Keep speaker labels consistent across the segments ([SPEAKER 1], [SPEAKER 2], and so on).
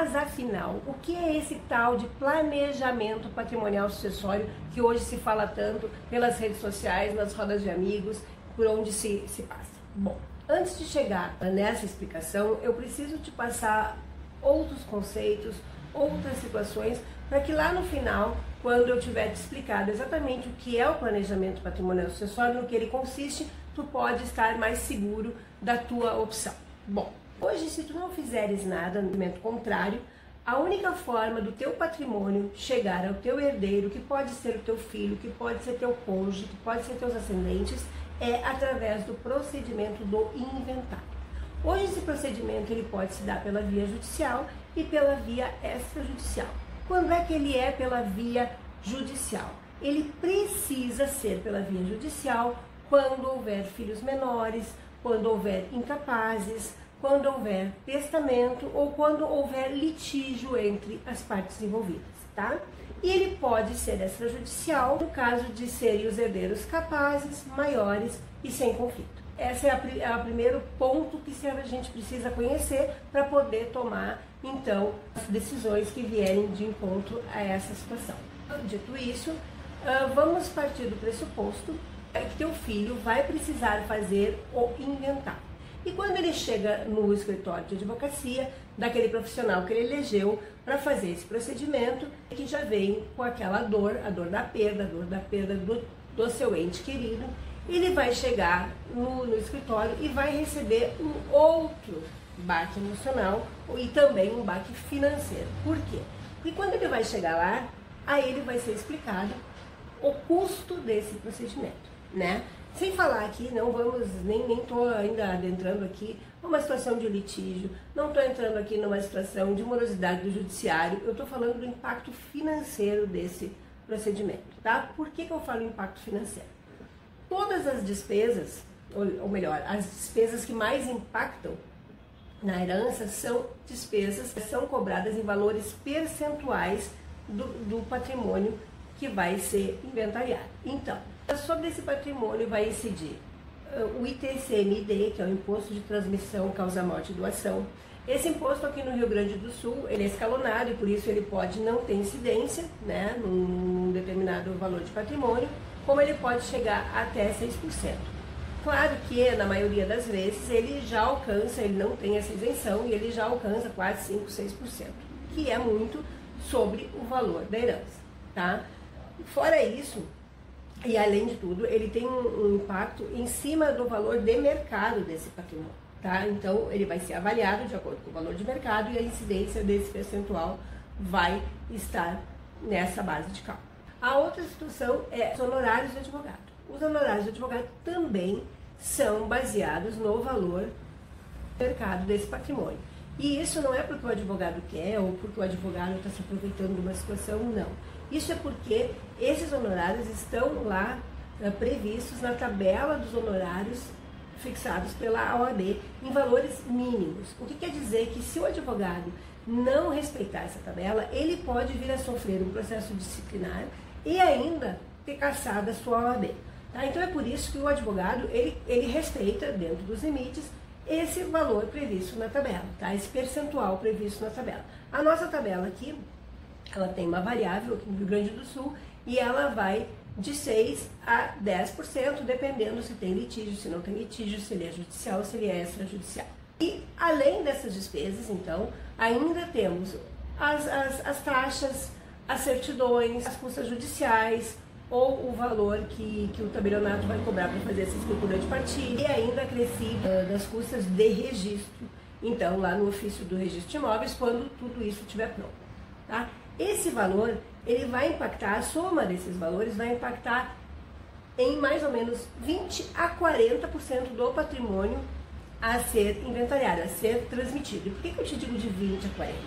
[SPEAKER 1] Mas afinal, o que é esse tal de planejamento patrimonial sucessório que hoje se fala tanto pelas redes sociais, nas rodas de amigos, por onde se, se passa? Bom, antes de chegar nessa explicação, eu preciso te passar outros conceitos, outras situações, para que lá no final, quando eu tiver te explicado exatamente o que é o planejamento patrimonial sucessório, no que ele consiste, tu pode estar mais seguro da tua opção. Bom, hoje se tu não fizeres nada no momento contrário, a única forma do teu patrimônio chegar ao teu herdeiro, que pode ser o teu filho, que pode ser teu cônjuge, que pode ser teus ascendentes, é através do procedimento do inventário. Hoje esse procedimento ele pode se dar pela via judicial e pela via extrajudicial. Quando é que ele é pela via judicial? Ele precisa ser pela via judicial quando houver filhos menores, quando houver incapazes, quando houver testamento ou quando houver litígio entre as partes envolvidas, tá? E ele pode ser extrajudicial no caso de serem os herdeiros capazes, maiores e sem conflito. Esse é, é o primeiro ponto que a gente precisa conhecer para poder tomar, então, as decisões que vierem de encontro a essa situação. Dito isso, ah, vamos partir do pressuposto que teu filho vai precisar fazer o inventário. E quando ele chega no escritório de advocacia, daquele profissional que ele elegeu para fazer esse procedimento, que já vem com aquela dor, a dor da perda, a dor da perda do, do seu ente querido, ele vai chegar no, no escritório e vai receber um outro baque emocional e também um baque financeiro. Por quê? Porque quando ele vai chegar lá, aí ele vai ser explicado o custo desse procedimento, né? Sem falar aqui, não vamos, nem estou ainda adentrando aqui numa situação de litígio, não estou entrando aqui numa situação de morosidade do judiciário, eu estou falando do impacto financeiro desse procedimento, tá? Por que, que eu falo impacto financeiro? todas as despesas, ou, melhor, as despesas que mais impactam na herança são despesas que são cobradas em valores percentuais do, do patrimônio que vai ser inventariado. Então, sobre esse patrimônio vai incidir uh, o ITCMD, que é o Imposto de Transmissão, Causa Morte e Doação. Esse imposto aqui no Rio Grande do Sul, ele é escalonado e por isso ele pode não ter incidência, né, num determinado valor de patrimônio, como ele pode chegar até 6%. Claro que na maioria das vezes ele já alcança, ele não tem essa isenção e ele já alcança quase 5, 6%, que é muito sobre o valor da herança, tá? Fora isso, e além de tudo, ele tem um, impacto em cima do valor de mercado desse patrimônio, tá? Então ele vai ser avaliado de acordo com o valor de mercado e a incidência desse percentual vai estar nessa base de cálculo. A outra situação é os honorários de advogado. Os honorários de advogado também são baseados no valor do mercado desse patrimônio. E isso não é porque o advogado quer ou porque o advogado está se aproveitando de uma situação, não. Isso é porque esses honorários estão lá é, previstos na tabela dos honorários fixados pela OAB em valores mínimos. O que quer dizer que se o advogado não respeitar essa tabela, ele pode vir a sofrer um processo disciplinar e ainda ter caçado a sua OAB. Tá? Então é por isso que o advogado ele, ele respeita, dentro dos limites, esse valor previsto na tabela, tá? esse percentual previsto na tabela. A nossa tabela aqui, ela tem uma variável aqui no Rio Grande do Sul e ela vai de 6 a 10%, dependendo se tem litígio, se não tem litígio, se ele é judicial, se ele é extrajudicial. E além dessas despesas, então, ainda temos as, as, as taxas as certidões, as custas judiciais ou o valor que, que o tabelionato vai cobrar para fazer essa escritura de partilha e ainda acrescido uh, das custas de registro, então lá no ofício do registro de imóveis, quando tudo isso estiver pronto. Tá? Esse valor, ele vai impactar, a soma desses valores vai impactar em mais ou menos 20 a 40% do patrimônio a ser inventariado, a ser transmitido. E por que, que eu te digo de 20 a 40?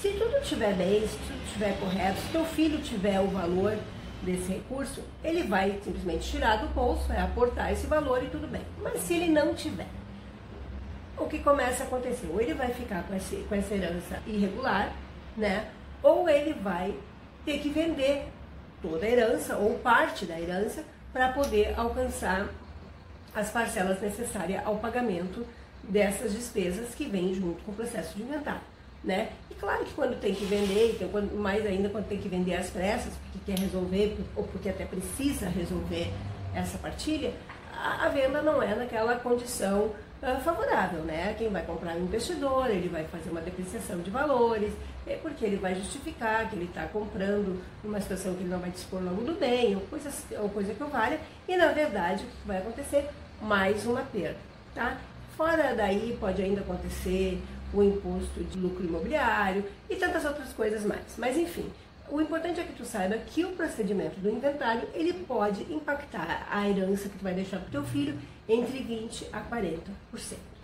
[SPEAKER 1] Se tudo estiver bem, se tudo estiver correto, se teu filho tiver o valor desse recurso, ele vai simplesmente tirar do bolso, vai aportar esse valor e tudo bem. Mas se ele não tiver, o que começa a acontecer? Ou ele vai ficar com, com essa herança irregular, né? Ou ele vai ter que vender toda a herança ou parte da herança para poder alcançar as parcelas necessárias ao pagamento dessas despesas que vêm junto com o processo de inventário. né? E claro que quando tem que vender, então, quando, mais ainda quando tem que vender as pressas, porque quer resolver, ou porque até precisa resolver essa partilha, a, a venda não é naquela condição favorável, né? Quem vai comprar é um investidor, ele vai fazer uma depreciação de valores, é porque ele vai justificar que ele está comprando numa situação que ele não vai dispor logo do bem, ou coisa, ou coisa que o valha, e na verdade o que vai acontecer? Mais uma perda, tá? Fora daí pode ainda acontecer o imposto de lucro imobiliário e tantas outras coisas mais. Mas enfim, o importante é que tu saiba que o procedimento do inventário ele pode impactar a herança que tu vai deixar para teu filho entre 20 a 40%.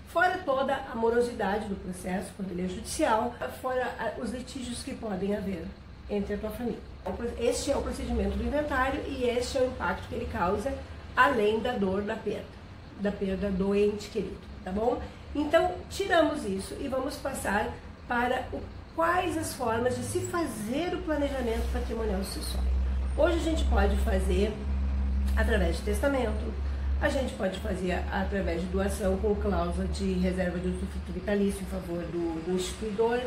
[SPEAKER 1] Fora toda a morosidade do processo, quando ele é judicial, fora os litígios que podem haver entre a tua família. Este é o procedimento do inventário e este é o impacto que ele causa, além da dor da perda, da perda do ente querido, tá bom? Então, tiramos isso e vamos passar para o, quais as formas de se fazer o planejamento patrimonial sucessório. Hoje a gente pode fazer através de testamento, a gente pode fazer através de doação com cláusula de reserva de usufruto vitalício em favor do, do instituidor,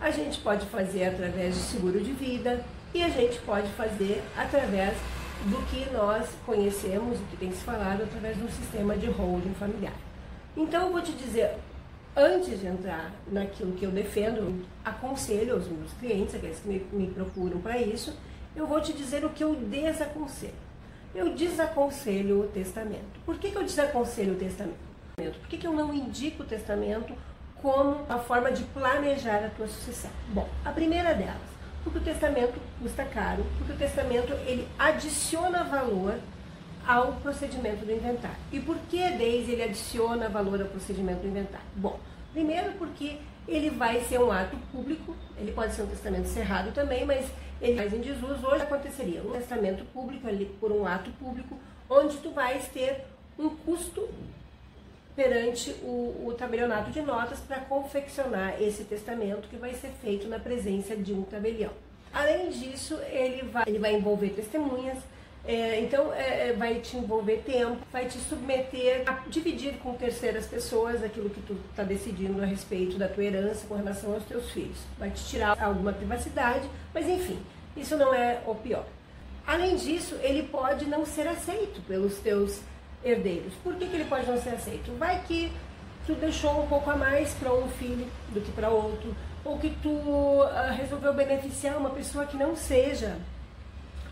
[SPEAKER 1] a gente pode fazer através de seguro de vida e a gente pode fazer através do que nós conhecemos, o que tem se falado, através de um sistema de holding familiar. Então, eu vou te dizer, antes de entrar naquilo que eu defendo, aconselho aos meus clientes, aqueles que me, me procuram para isso, eu vou te dizer o que eu desaconselho. Eu desaconselho o testamento. Por que, que eu desaconselho o testamento? Por que, que eu não indico o testamento como a forma de planejar a tua sucessão? Bom, a primeira delas, porque o testamento custa caro, porque o testamento ele adiciona valor ao procedimento do inventário. E por que, Deise, ele adiciona valor ao procedimento do inventário? Bom, primeiro porque ele vai ser um ato público, ele pode ser um testamento cerrado também, mas ele mais em desuso. Hoje aconteceria um testamento público, ali por um ato público, onde tu vais ter um custo perante o, o tabelionato de notas para confeccionar esse testamento que vai ser feito na presença de um tabelião. Além disso, ele vai, ele vai envolver testemunhas, é, então, é, é, vai te envolver tempo, vai te submeter a dividir com terceiras pessoas aquilo que tu está decidindo a respeito da tua herança com relação aos teus filhos. Vai te tirar alguma privacidade, mas enfim, isso não é o pior. Além disso, ele pode não ser aceito pelos teus herdeiros. Por que, que ele pode não ser aceito? Vai que tu deixou um pouco a mais para um filho do que para outro, ou que tu uh, resolveu beneficiar uma pessoa que não seja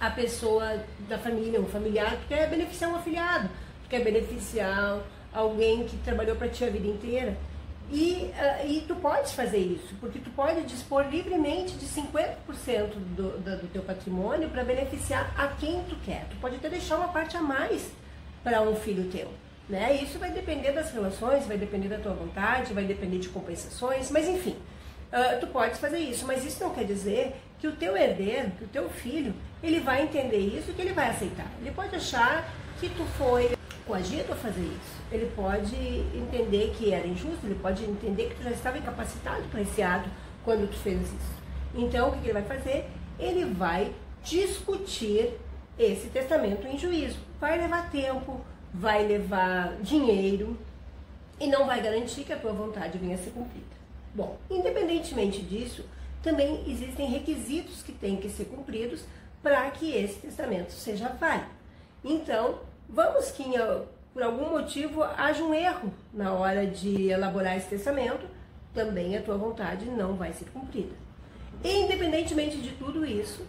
[SPEAKER 1] a pessoa da família, um familiar, tu quer beneficiar um afiliado, tu quer beneficiar alguém que trabalhou para ti a vida inteira. E, uh, e tu podes fazer isso, porque tu pode dispor livremente de 50% do, do, do teu patrimônio para beneficiar a quem tu quer. Tu pode até deixar uma parte a mais para um filho teu. Né? Isso vai depender das relações, vai depender da tua vontade, vai depender de compensações, mas enfim, uh, tu podes fazer isso. Mas isso não quer dizer que o teu herdeiro, que o teu filho, ele vai entender isso e que ele vai aceitar. Ele pode achar que tu foi coagido a fazer isso. Ele pode entender que era injusto, ele pode entender que tu já estava incapacitado para esse ato quando tu fez isso. Então, o que ele vai fazer? Ele vai discutir esse testamento em juízo. Vai levar tempo, vai levar dinheiro e não vai garantir que a tua vontade venha a ser cumprida. Bom, independentemente disso, também existem requisitos que têm que ser cumpridos para que esse testamento seja válido. Então, vamos que por algum motivo haja um erro na hora de elaborar esse testamento, também a tua vontade não vai ser cumprida. Independentemente de tudo isso,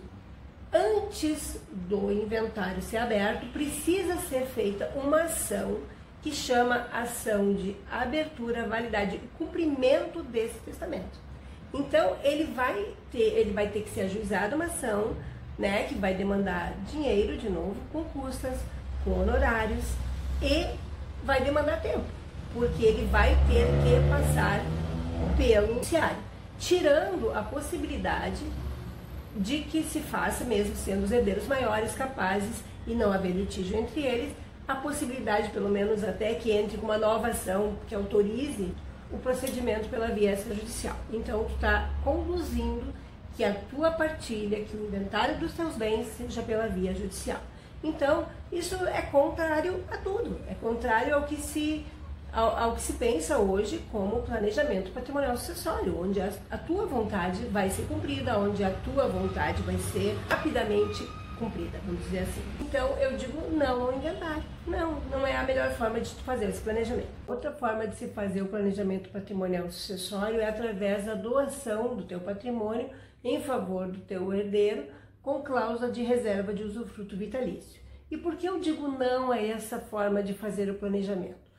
[SPEAKER 1] antes do inventário ser aberto, precisa ser feita uma ação que chama ação de abertura, validade e cumprimento desse testamento. Então ele vai ter, ele vai ter que ser ajuizado uma ação, né, que vai demandar dinheiro de novo, com custas, com honorários e vai demandar tempo, porque ele vai ter que passar pelo judiciário, tirando a possibilidade de que se faça, mesmo sendo os herdeiros maiores capazes e não haver litígio entre eles, a possibilidade, pelo menos até que entre uma nova ação que autorize o procedimento pela via extrajudicial. Então, tu está conduzindo que a tua partilha, que o inventário dos teus bens seja pela via judicial. Então, isso é contrário a tudo, é contrário ao que se ao, ao, que se pensa hoje como planejamento patrimonial sucessório, onde a, a tua vontade vai ser cumprida, onde a tua vontade vai ser rapidamente cumprida, vamos dizer assim. Então eu digo não ao inventário. Não, não é a melhor forma de fazer esse planejamento. Outra forma de se fazer o planejamento patrimonial sucessório é através da doação do teu patrimônio em favor do teu herdeiro com cláusula de reserva de usufruto vitalício. E por que eu digo não a essa forma de fazer o planejamento?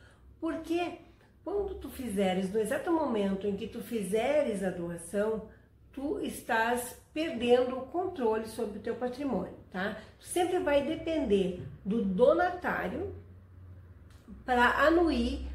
[SPEAKER 1] Porque quando tu fizeres, no exato momento em que tu fizeres a doação, tu estás perdendo o controle sobre o teu patrimônio, tá? Sempre vai depender do donatário para anuir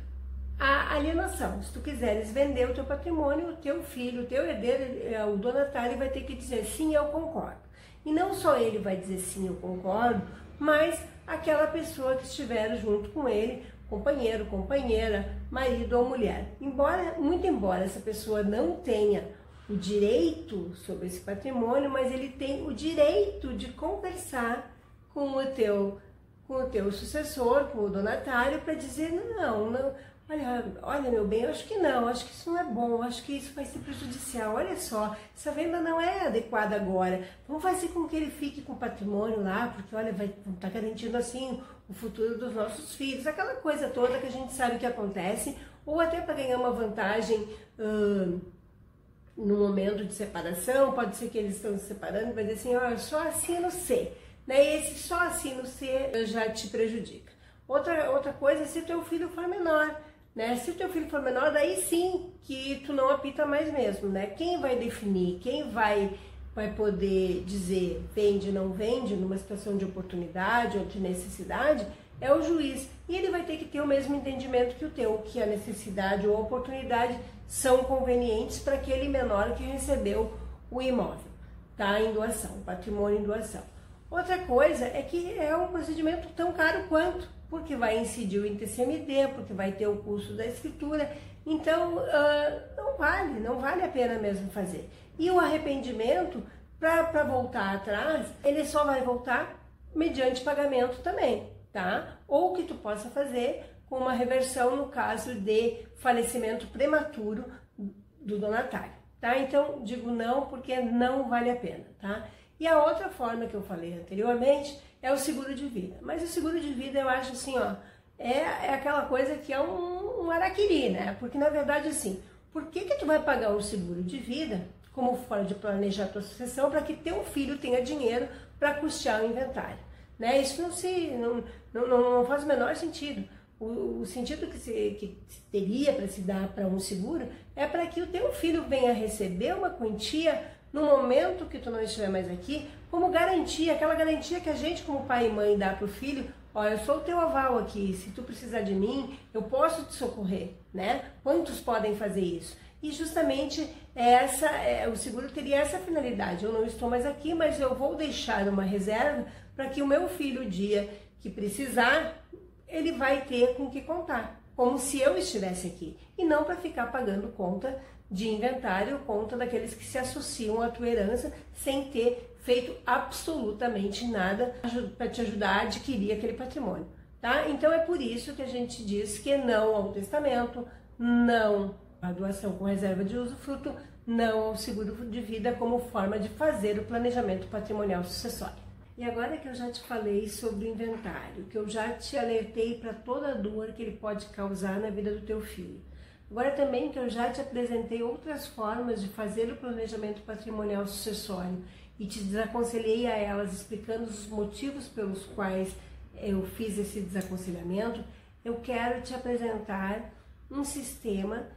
[SPEAKER 1] a alienação. Se tu quiseres vender o teu patrimônio, o teu filho, o teu herdeiro, é, o donatário vai ter que dizer sim, eu concordo. E não só ele vai dizer sim, eu concordo, mas aquela pessoa que estiver junto com ele, companheiro, companheira, marido ou mulher. Embora, muito embora essa pessoa não tenha o direito sobre esse patrimônio, mas ele tem o direito de conversar com o teu com o teu sucessor, com o donatário, para dizer não, não, olha, olha meu bem, eu acho que não, acho que isso não é bom, acho que isso vai ser prejudicial. Olha só, essa venda não é adequada agora. Vamos fazer com que ele fique com o patrimônio lá, porque olha, vai estar tá garantindo assim o futuro dos nossos filhos, aquela coisa toda que a gente sabe que acontece, ou até para ganhar uma vantagem. Hum, no momento de separação, pode ser que eles estão se separando, vai dizer assim, ó, oh, só assino C. Né? Esse só assino C já te prejudica. Outra, outra coisa é se teu filho for menor. Né? Se o teu filho for menor, daí sim que tu não apita mais mesmo, né? Quem vai definir, quem vai vai poder dizer vende, não vende, numa situação de oportunidade ou de necessidade, é o juiz. E ele vai ter que ter o mesmo entendimento que o teu, que a necessidade ou a oportunidade são convenientes para aquele menor que recebeu o imóvel, tá? Em doação, patrimônio em doação. Outra coisa é que é um procedimento tão caro quanto, porque vai incidir o ITCMD, porque vai ter o custo da escritura, então uh, não vale, não vale a pena mesmo fazer. E o arrependimento, para voltar atrás, ele só vai voltar mediante pagamento também, tá? Ou que tu possa fazer com uma reversão no caso de falecimento prematuro do donatário, tá? Então, digo não porque não vale a pena, tá? E a outra forma que eu falei anteriormente é o seguro de vida. Mas o seguro de vida eu acho assim, ó, é, é aquela coisa que é um, um araquiri, né? Porque na verdade, assim, por que que tu vai pagar um seguro de vida como forma de planejar a tua sucessão para que teu filho tenha dinheiro para custear o inventário? Né? Isso não, se, não, não, não faz o menor sentido. O, o sentido que se, que teria para se dar para um seguro é para que o teu filho venha receber uma quantia no momento que tu não estiver mais aqui, como garantia, aquela garantia que a gente como pai e mãe dá para o filho, olha, eu sou o teu aval aqui, se tu precisar de mim, eu posso te socorrer, né? Quantos podem fazer isso? E justamente essa, é, o seguro teria essa finalidade. Eu não estou mais aqui, mas eu vou deixar uma reserva para que o meu filho, o dia que precisar, ele vai ter com que contar, como se eu estivesse aqui, e não para ficar pagando conta de inventário, conta daqueles que se associam à tua herança sem ter feito absolutamente nada para te ajudar a adquirir aquele patrimônio, tá? Então é por isso que a gente diz que não ao testamento, não à doação com reserva de usufruto, não ao seguro de vida como forma de fazer o planejamento patrimonial sucessório. E agora que eu já te falei sobre o inventário, que eu já te alertei para toda a dor que ele pode causar na vida do teu filho. Agora também que eu já te apresentei outras formas de fazer o planejamento patrimonial sucessório e te desaconselhei a elas explicando os motivos pelos quais eu fiz esse desaconselhamento, eu quero te apresentar um sistema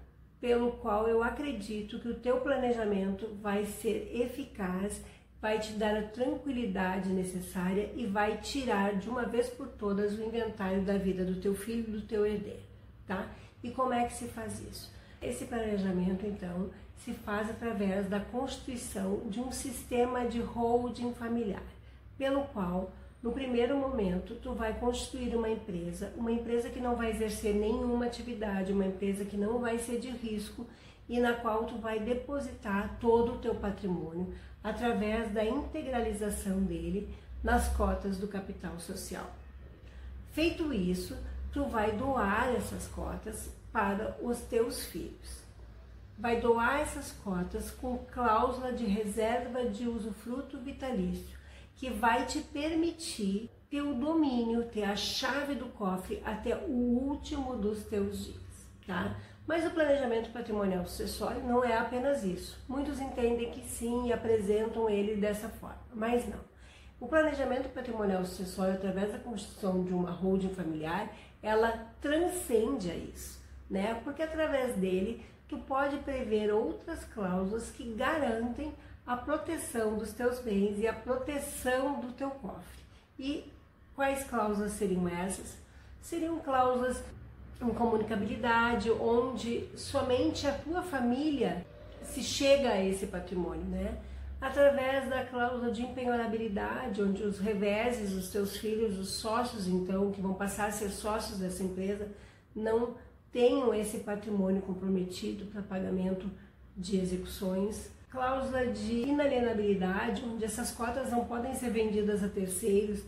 [SPEAKER 1] pelo qual eu acredito que o teu planejamento vai ser eficaz vai te dar a tranquilidade necessária e vai tirar de uma vez por todas o inventário da vida do teu filho e do teu herdeiro, tá? E como é que se faz isso? Esse planejamento, então, se faz através da constituição de um sistema de holding familiar, pelo qual, no primeiro momento, tu vai constituir uma empresa, uma empresa que não vai exercer nenhuma atividade, uma empresa que não vai ser de risco e na qual tu vai depositar todo o teu patrimônio através da integralização dele nas cotas do capital social. Feito isso, tu vai doar essas cotas para os teus filhos. Vai doar essas cotas com cláusula de reserva de usufruto vitalício, que vai te permitir ter o domínio, ter a chave do cofre até o último dos teus dias, tá? Mas o planejamento patrimonial sucessório não é apenas isso. Muitos entendem que sim e apresentam ele dessa forma, mas não. O planejamento patrimonial sucessório, através da constituição de uma holding familiar, ela transcende a isso, né? Porque através dele tu pode prever outras cláusulas que garantem a proteção dos teus bens e a proteção do teu cofre. E quais cláusulas seriam essas? Seriam cláusulas em comunicabilidade, onde somente a tua família se chega a esse patrimônio, né? Através da cláusula de empenhorabilidade, onde os reveses, os teus filhos, os sócios, então, que vão passar a ser sócios dessa empresa, não tenham esse patrimônio comprometido para pagamento de execuções. Cláusula de inalienabilidade, onde essas cotas não podem ser vendidas a terceiros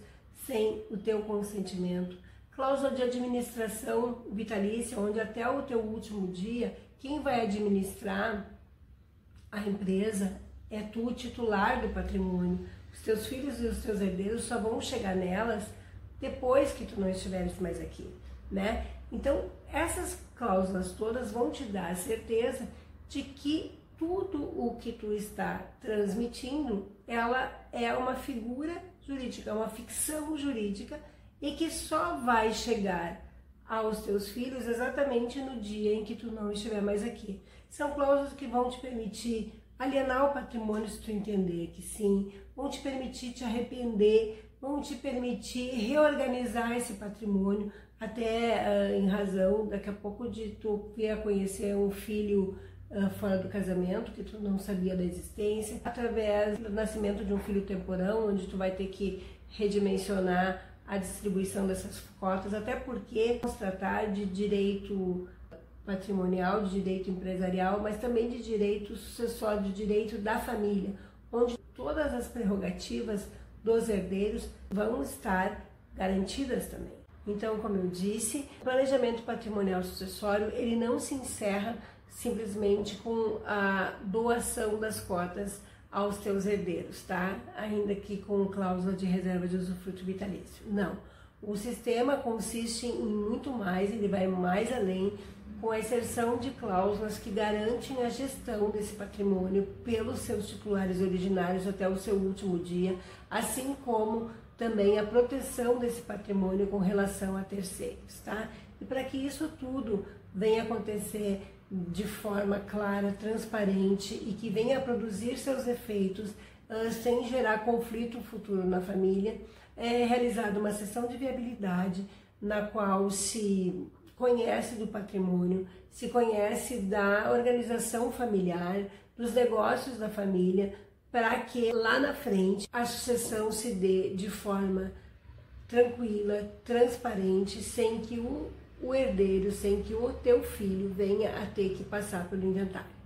[SPEAKER 1] sem o teu consentimento cláusula de administração vitalícia, onde até o teu último dia, quem vai administrar a empresa é tu, titular do patrimônio. Os teus filhos e os teus herdeiros só vão chegar nelas depois que tu não estiveres mais aqui, né? Então, essas cláusulas todas vão te dar a certeza de que tudo o que tu está transmitindo, ela é uma figura jurídica, é uma ficção jurídica e que só vai chegar aos teus filhos exatamente no dia em que tu não estiver mais aqui. São cláusulas que vão te permitir alienar o patrimônio se tu entender que sim, vão te permitir te arrepender, vão te permitir reorganizar esse patrimônio, até uh, em razão daqui a pouco de tu vir a conhecer um filho uh, fora do casamento, que tu não sabia da existência, através do nascimento de um filho temporão, onde tu vai ter que redimensionar a distribuição dessas cotas, até porque vamos tratar de direito patrimonial, de direito empresarial, mas também de direito sucessório, de direito da família, onde todas as prerrogativas dos herdeiros vão estar garantidas também. Então, como eu disse, o planejamento patrimonial sucessório, ele não se encerra simplesmente com a doação das cotas aos teus herdeiros, tá? Ainda que com cláusula de reserva de usufruto vitalício. Não. O sistema consiste em muito mais, ele vai mais além com a inserção de cláusulas que garantem a gestão desse patrimônio pelos seus titulares originários até o seu último dia, assim como também a proteção desse patrimônio com relação a terceiros, tá? E para que isso tudo venha acontecer de forma clara, transparente e que venha a produzir seus efeitos uh, sem gerar conflito futuro na família, é realizada uma sessão de viabilidade na qual se conhece do patrimônio, se conhece da organização familiar, dos negócios da família, para que lá na frente a sucessão se dê de forma tranquila, transparente, sem que o o herdeiro sem que o teu filho venha a ter que passar pelo inventário.